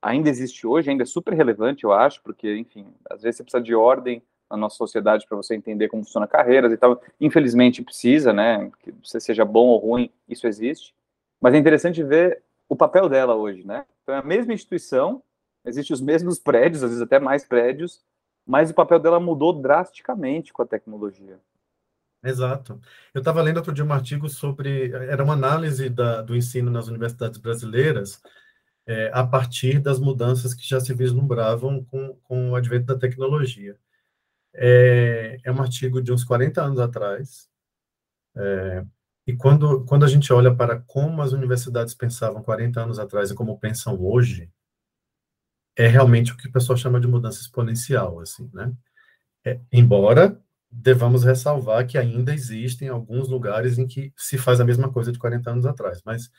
ainda existe hoje, ainda é super relevante, eu acho, porque, enfim, às vezes você precisa de ordem na nossa sociedade para você entender como funciona carreiras e tal. Infelizmente precisa, né? Que você seja bom ou ruim, isso existe. Mas é interessante ver o papel dela hoje, né? Então é a mesma instituição, existem os mesmos prédios, às vezes até mais prédios, mas o papel dela mudou drasticamente com a tecnologia. Exato. Eu estava lendo outro dia um artigo sobre. Era uma análise da, do ensino nas universidades brasileiras é, a partir das mudanças que já se vislumbravam com, com o advento da tecnologia. É, é um artigo de uns 40 anos atrás. É, e quando, quando a gente olha para como as universidades pensavam 40 anos atrás e como pensam hoje, é realmente o que o pessoal chama de mudança exponencial, assim, né? É, embora devamos ressalvar que ainda existem alguns lugares em que se faz a mesma coisa de 40 anos atrás, mas,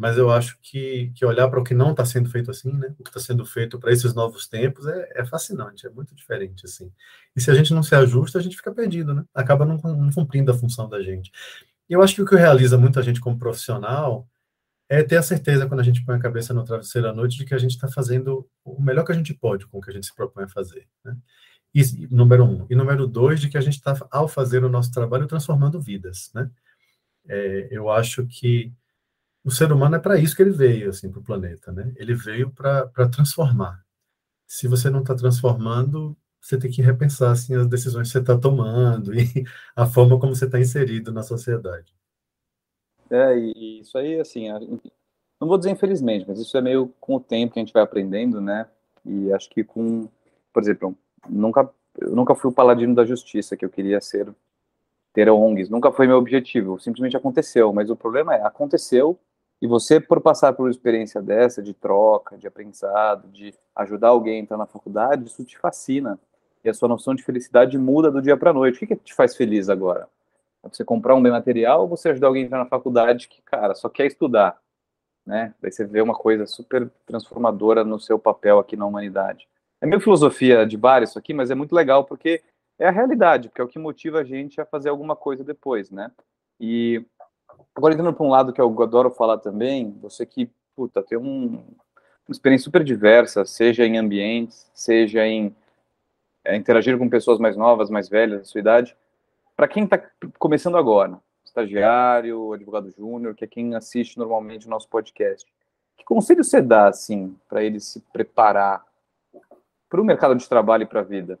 mas eu acho que, que olhar para o que não está sendo feito assim, né, o que está sendo feito para esses novos tempos é, é, fascinante, é muito diferente, assim. E se a gente não se ajusta, a gente fica perdido, né, acaba não, não cumprindo a função da gente. E eu acho que o que realiza muita gente como profissional é ter a certeza, quando a gente põe a cabeça no travesseiro à noite, de que a gente está fazendo o melhor que a gente pode com o que a gente se propõe a fazer, né? E, número um. E número dois, de que a gente está, ao fazer o nosso trabalho, transformando vidas, né? É, eu acho que o ser humano é para isso que ele veio, assim, para o planeta, né? Ele veio para transformar. Se você não está transformando, você tem que repensar, assim, as decisões que você está tomando e a forma como você está inserido na sociedade. É, e isso aí, assim, não vou dizer infelizmente, mas isso é meio com o tempo que a gente vai aprendendo, né? E acho que com, por exemplo, nunca eu nunca fui o paladino da justiça que eu queria ser ter ONGs. Nunca foi meu objetivo, simplesmente aconteceu. Mas o problema é, aconteceu e você, por passar por uma experiência dessa, de troca, de aprendizado, de ajudar alguém a entrar na faculdade, isso te fascina. E a sua noção de felicidade muda do dia para a noite. O que, que te faz feliz agora? É você comprar um bem material ou você ajudar alguém a entrar na faculdade que, cara, só quer estudar? Né? Daí você vê uma coisa super transformadora no seu papel aqui na humanidade. É meio filosofia de bar isso aqui, mas é muito legal porque é a realidade, porque é o que motiva a gente a fazer alguma coisa depois, né? E agora entrando para um lado que eu adoro falar também, você que, puta, tem um, uma experiência super diversa, seja em ambientes, seja em é, interagir com pessoas mais novas, mais velhas, da sua idade, para quem está começando agora, estagiário, advogado júnior, que é quem assiste normalmente o nosso podcast, que conselho você dá, assim, para ele se preparar para o mercado de trabalho e para a vida?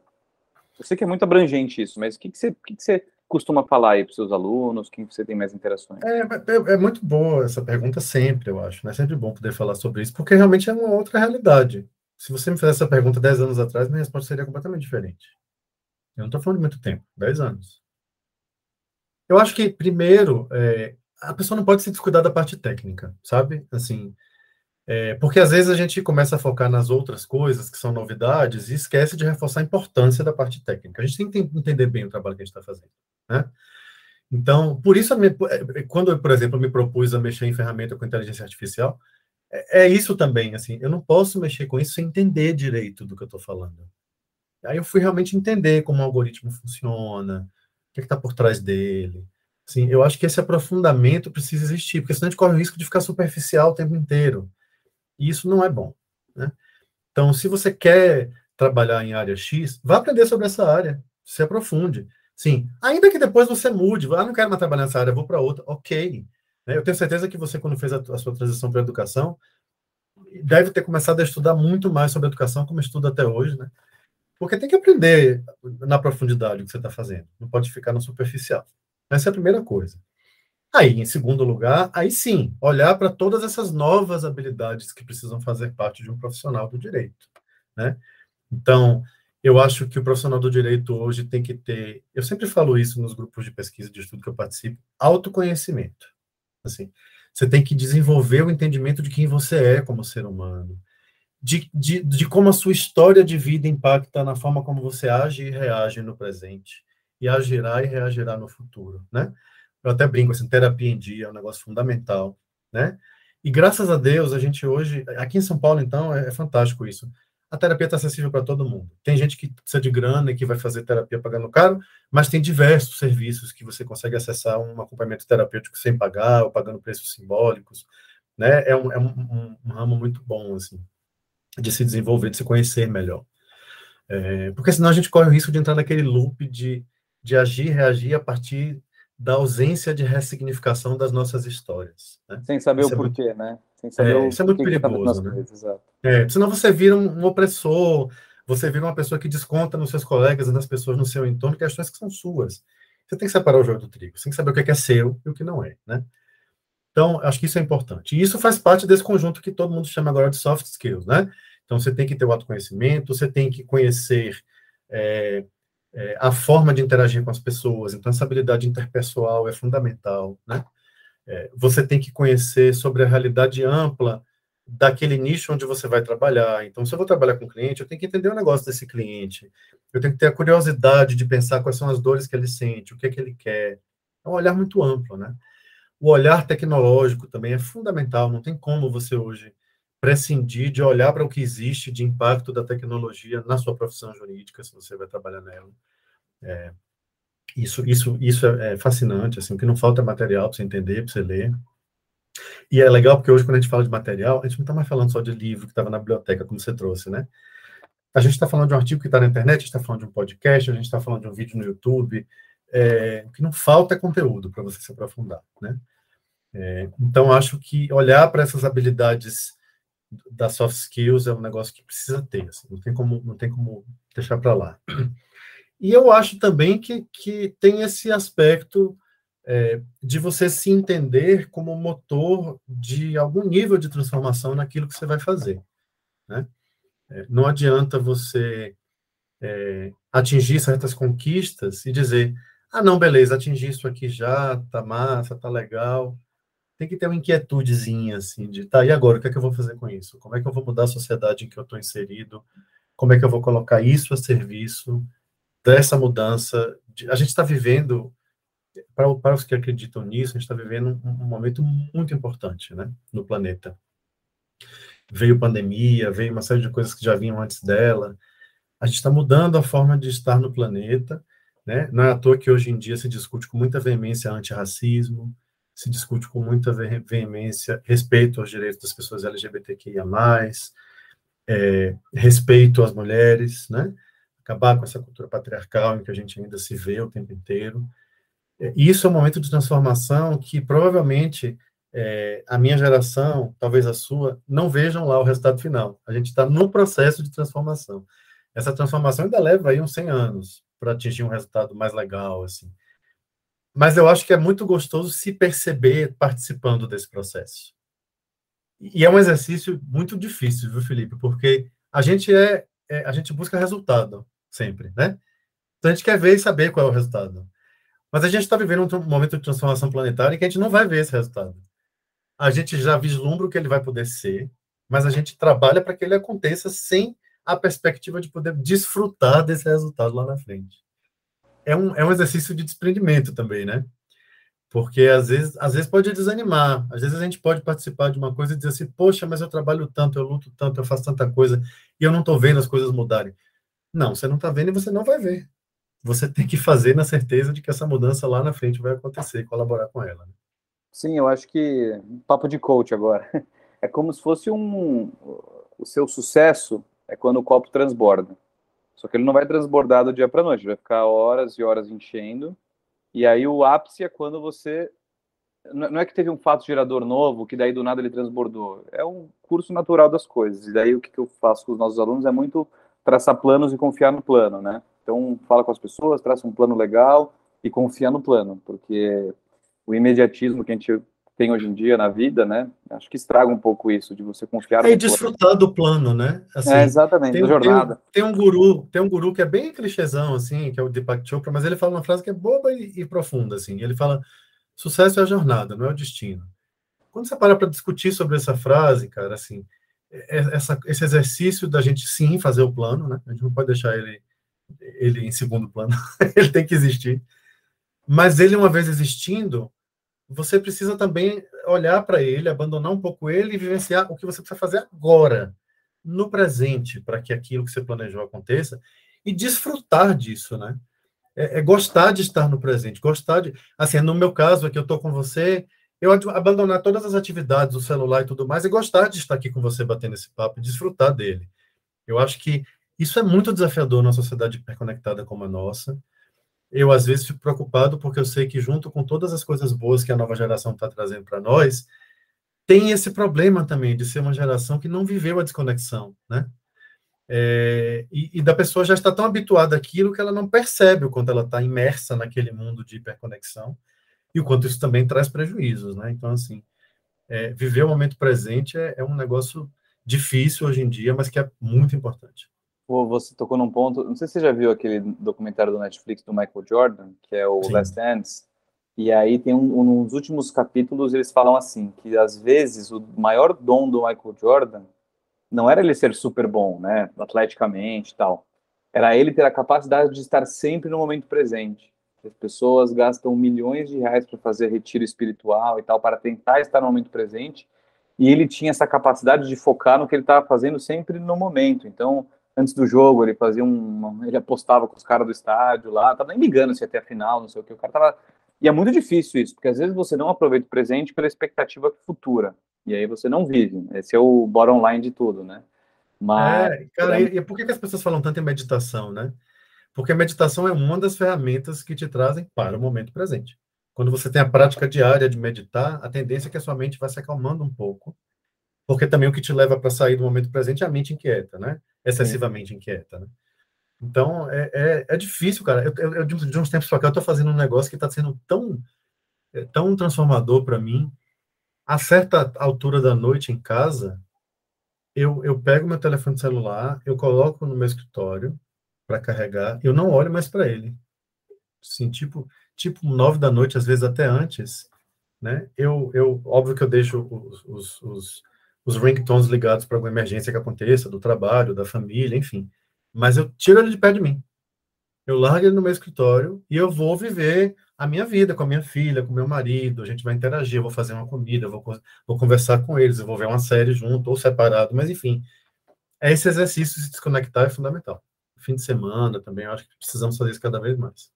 Eu sei que é muito abrangente isso, mas o que, que, você, que, que você costuma falar aí para seus alunos? Quem você tem mais interações? É, é, é, muito boa essa pergunta sempre, eu acho. Né? É sempre bom poder falar sobre isso, porque realmente é uma outra realidade. Se você me fizesse essa pergunta 10 anos atrás, minha resposta seria completamente diferente. Eu não estou falando de muito tempo, 10 anos. Eu acho que, primeiro, é, a pessoa não pode se descuidar da parte técnica, sabe? Assim, é, porque às vezes a gente começa a focar nas outras coisas que são novidades e esquece de reforçar a importância da parte técnica. A gente tem que entender bem o trabalho que a gente está fazendo, né? Então, por isso, é, quando por exemplo, me propus a mexer em ferramenta com inteligência artificial, é, é isso também, assim, eu não posso mexer com isso sem entender direito do que eu estou falando. Aí eu fui realmente entender como o algoritmo funciona, o que é está por trás dele. Assim, eu acho que esse aprofundamento precisa existir, porque senão a gente corre o risco de ficar superficial o tempo inteiro. E isso não é bom. Né? Então, se você quer trabalhar em área X, vá aprender sobre essa área, se aprofunde. Sim, ainda que depois você mude, ah, não quero mais trabalhar nessa área, vou para outra, ok. Né? Eu tenho certeza que você, quando fez a, sua transição para a educação, deve ter começado a estudar muito mais sobre educação, como estuda até hoje, né? Porque tem que aprender na profundidade o que você está fazendo, não pode ficar no superficial. Essa é a primeira coisa. Aí, em segundo lugar, aí sim, olhar para todas essas novas habilidades que precisam fazer parte de um profissional do direito, né? Então, eu acho que o profissional do direito hoje tem que ter, eu sempre falo isso nos grupos de pesquisa de estudo que eu participo, autoconhecimento. Assim, você tem que desenvolver o entendimento de quem você é como ser humano, de, de, de como a sua história de vida impacta na forma como você age e reage no presente, e agirá e reagirá no futuro, né? Eu até brinco, assim, terapia em dia é um negócio fundamental, né? E graças a Deus, a gente hoje, aqui em São Paulo, então, é, é fantástico isso. A terapia está acessível para todo mundo. Tem gente que precisa de grana e que vai fazer terapia pagando caro, mas tem diversos serviços que você consegue acessar um acompanhamento terapêutico sem pagar ou pagando preços simbólicos, né? É um, é um, um, um ramo muito bom, assim de se desenvolver, de se conhecer melhor. É, porque senão a gente corre o risco de entrar naquele loop de, de agir, reagir a partir da ausência de ressignificação das nossas histórias. Né? Sem saber isso o é porquê, muito, né? Sem saber é, isso é muito tá perigoso, né? Coisas, é, senão você vira um, um opressor, você vira uma pessoa que desconta nos seus colegas e nas pessoas no seu entorno questões que são suas. Você tem que separar o joio do trigo, você tem que saber o que é, que é seu e o que não é, né? Então, acho que isso é importante. E isso faz parte desse conjunto que todo mundo chama agora de soft skills, né? Então, você tem que ter o autoconhecimento, você tem que conhecer é, é, a forma de interagir com as pessoas. Então, essa habilidade interpessoal é fundamental, né? É, você tem que conhecer sobre a realidade ampla daquele nicho onde você vai trabalhar. Então, se eu vou trabalhar com cliente, eu tenho que entender o negócio desse cliente. Eu tenho que ter a curiosidade de pensar quais são as dores que ele sente, o que é que ele quer. É um olhar muito amplo, né? O olhar tecnológico também é fundamental. Não tem como você hoje prescindir de olhar para o que existe de impacto da tecnologia na sua profissão jurídica, se você vai trabalhar nela. É, isso, isso, isso é, é fascinante, assim, que não falta material para você entender, para você ler. E é legal porque hoje, quando a gente fala de material, a gente não está mais falando só de livro que estava na biblioteca, como você trouxe, né? A gente está falando de um artigo que está na internet, a gente está falando de um podcast, a gente está falando de um vídeo no YouTube. É, o que não falta é conteúdo para você se aprofundar, né? É, então, acho que olhar para essas habilidades das soft skills é um negócio que precisa ter, assim, não tem como não tem como deixar para lá. E eu acho também que, que tem esse aspecto é, de você se entender como motor de algum nível de transformação naquilo que você vai fazer, né? É, não adianta você é, atingir certas conquistas e dizer, ah, não, beleza, atingi isso aqui já, tá massa, tá legal. Tem que ter uma inquietudezinha, assim, de, tá, e agora, o que é que eu vou fazer com isso? Como é que eu vou mudar a sociedade em que eu estou inserido? Como é que eu vou colocar isso a serviço dessa mudança? De, a gente está vivendo, para, para os que acreditam nisso, a gente está vivendo um, um momento muito importante, né, no planeta. Veio pandemia, veio uma série de coisas que já vinham antes dela, a gente está mudando a forma de estar no planeta, né? Não é à toa que hoje em dia se discute com muita veemência antirracismo, se discute com muita veemência respeito aos direitos das pessoas LGBTQIA+, é, respeito às mulheres, né? Acabar com essa cultura patriarcal em que a gente ainda se vê o tempo inteiro. É, isso é um momento de transformação que provavelmente é, a minha geração, talvez a sua, não vejam lá o resultado final. A gente está no processo de transformação. Essa transformação ainda leva aí uns 100 anos para atingir um resultado mais legal, assim. Mas eu acho que é muito gostoso se perceber participando desse processo. E é um exercício muito difícil, viu, Felipe? Porque a gente é, é a gente busca resultado sempre, né? Então a gente quer ver e saber qual é o resultado. Mas a gente está vivendo um momento de transformação planetária que a gente não vai ver esse resultado. A gente já vislumbra o que ele vai poder ser, mas a gente trabalha para que ele aconteça sem a perspectiva de poder desfrutar desse resultado lá na frente. É um, é um exercício de desprendimento também, né? Porque às vezes, às vezes pode desanimar, às vezes a gente pode participar de uma coisa e dizer assim, poxa, mas eu trabalho tanto, eu luto tanto, eu faço tanta coisa, e eu não estou vendo as coisas mudarem. Não, você não está vendo e você não vai ver. Você tem que fazer na certeza de que essa mudança lá na frente vai acontecer, colaborar com ela. Né? Sim, eu acho que papo de coach agora. É como se fosse um o seu sucesso é quando o copo transborda. Só que ele não vai transbordar do dia para noite, vai ficar horas e horas enchendo. E aí o ápice é quando você não é que teve um fato gerador novo, que daí do nada ele transbordou. É um curso natural das coisas. E daí o que eu faço com os nossos alunos é muito traçar planos e confiar no plano, né? Então fala com as pessoas, traça um plano legal e confia no plano, porque o imediatismo que a gente tem hoje em dia na vida, né? Acho que estraga um pouco isso de você confiar. É, e desfrutar do plano, né? Assim, é, exatamente, tem, da jornada. Tem, tem, um guru, tem um guru que é bem clichêzão, assim, que é o Deepak Chopra, mas ele fala uma frase que é boba e, e profunda, assim. Ele fala: sucesso é a jornada, não é o destino. Quando você para para discutir sobre essa frase, cara, assim, é, é, essa, esse exercício da gente sim fazer o plano, né? A gente não pode deixar ele, ele em segundo plano, ele tem que existir. Mas ele, uma vez existindo, você precisa também olhar para ele, abandonar um pouco ele e vivenciar o que você precisa fazer agora, no presente, para que aquilo que você planejou aconteça e desfrutar disso, né? É, é, gostar de estar no presente, gostar de. Assim, no meu caso, aqui eu estou com você, eu abandonar todas as atividades, o celular e tudo mais, e gostar de estar aqui com você batendo esse papo, e desfrutar dele. Eu acho que isso é muito desafiador numa sociedade hiperconectada como a nossa eu às vezes fico preocupado porque eu sei que junto com todas as coisas boas que a nova geração está trazendo para nós, tem esse problema também de ser uma geração que não viveu a desconexão, né? É, e, e, da pessoa já está tão habituada àquilo que ela não percebe o quanto ela está imersa naquele mundo de hiperconexão e o quanto isso também traz prejuízos, né? Então, assim, é, viver o momento presente é, é um negócio difícil hoje em dia, mas que é muito importante você tocou num ponto, não sei se você já viu aquele documentário do Netflix do Michael Jordan, que é o Sim. Last Dance, e aí tem um, um, nos últimos capítulos eles falam assim, que às vezes o maior dom do Michael Jordan não era ele ser super bom, né, atleticamente tal, era ele ter a capacidade de estar sempre no momento presente. As pessoas gastam milhões de reais para fazer retiro espiritual e tal, para tentar estar no momento presente, e ele tinha essa capacidade de focar no que ele estava fazendo sempre no momento. Então, antes do jogo, ele fazia um. Ele apostava com os caras do estádio lá, tava nem ligando se ia ter a final, não sei o que. O cara tava. E é muito difícil isso, porque às vezes você não aproveita o presente pela expectativa futura. E aí você não vive. Esse é o bottom line de tudo, né? Mas. É, cara, e, e por que, que as pessoas falam tanto em meditação, né? Porque a meditação é uma das ferramentas que te trazem para o momento presente. Quando você tem a prática diária de meditar, a tendência é que a sua mente vai se acalmando um pouco, porque também o que te leva para sair do momento presente é a mente inquieta, né? excessivamente inquieta, né? Então, é, é, é, difícil, cara. Eu, eu, eu, de uns tempos para cá, eu tô fazendo um negócio que está sendo tão, é, tão transformador para mim. A certa altura da noite em casa, eu, eu pego meu telefone celular, eu coloco no meu escritório para carregar, eu não olho mais para ele. Sim, tipo, tipo nove da noite, às vezes até antes, né? Eu, eu óbvio que eu deixo os, os, os, os ringtones ligados para alguma emergência que aconteça, do trabalho, da família, enfim. Mas eu tiro ele de pé de mim. Eu largo ele no meu escritório e eu vou viver a minha vida com a minha filha, com meu marido. A gente vai interagir, eu vou fazer uma comida, vou, vou conversar com eles, eu vou ver uma série junto ou separado, mas enfim. Esse exercício de se desconectar é fundamental. Fim de semana também, eu acho que precisamos fazer isso cada vez mais.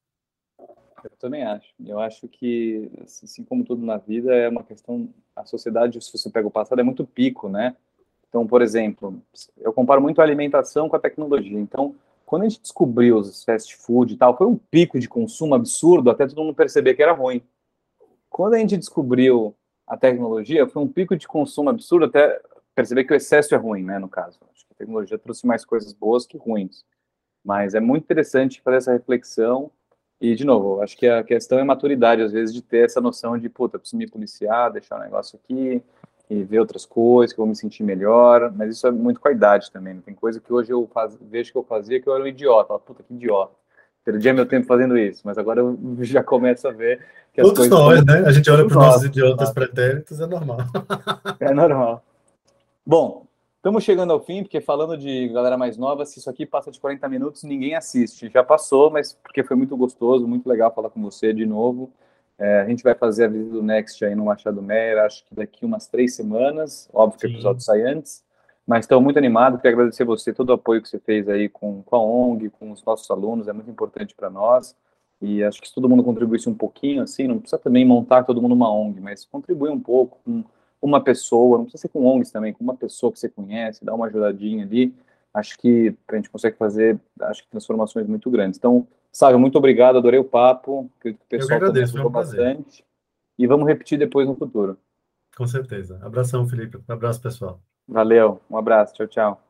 Eu também acho. Eu acho que, assim como tudo na vida, é uma questão. A sociedade, se você pega o passado, é muito pico, né? Então, por exemplo, eu comparo muito a alimentação com a tecnologia. Então, quando a gente descobriu os fast food e tal, foi um pico de consumo absurdo até todo mundo perceber que era ruim. Quando a gente descobriu a tecnologia, foi um pico de consumo absurdo até perceber que o excesso é ruim, né, no caso. Acho que a tecnologia trouxe mais coisas boas que ruins. Mas é muito interessante fazer essa reflexão e, de novo, acho que a questão é maturidade, às vezes, de ter essa noção de, puta, preciso me policiar, deixar o negócio aqui e ver outras coisas, que eu vou me sentir melhor, mas isso é muito com a idade também. Né? Tem coisa que hoje eu faz, vejo que eu fazia que eu era um idiota. Puta, que idiota. Perdi meu tempo fazendo isso, mas agora eu já começo a ver que as Todos coisas... nós, né? A gente olha para os nossos idiotas pretéritos, é normal. É normal. Bom, Estamos chegando ao fim, porque falando de galera mais nova, se isso aqui passa de 40 minutos, ninguém assiste. Já passou, mas porque foi muito gostoso, muito legal falar com você de novo. É, a gente vai fazer a visita do Next aí no Machado Meyer, acho que daqui umas três semanas. Óbvio que o episódio sai antes, mas estou muito animado. Quero agradecer você, todo o apoio que você fez aí com, com a ONG, com os nossos alunos, é muito importante para nós. E acho que se todo mundo contribuísse um pouquinho, assim, não precisa também montar todo mundo uma ONG, mas contribuir um pouco com uma pessoa, não precisa ser com ONGs também, com uma pessoa que você conhece, dá uma ajudadinha ali, acho que a gente consegue fazer, acho que transformações muito grandes. Então, Sábio, muito obrigado, adorei o papo, acredito que o pessoal Eu agradeço, um bastante. E vamos repetir depois no futuro. Com certeza. Abração, Felipe. Um abraço, pessoal. Valeu, um abraço, tchau, tchau.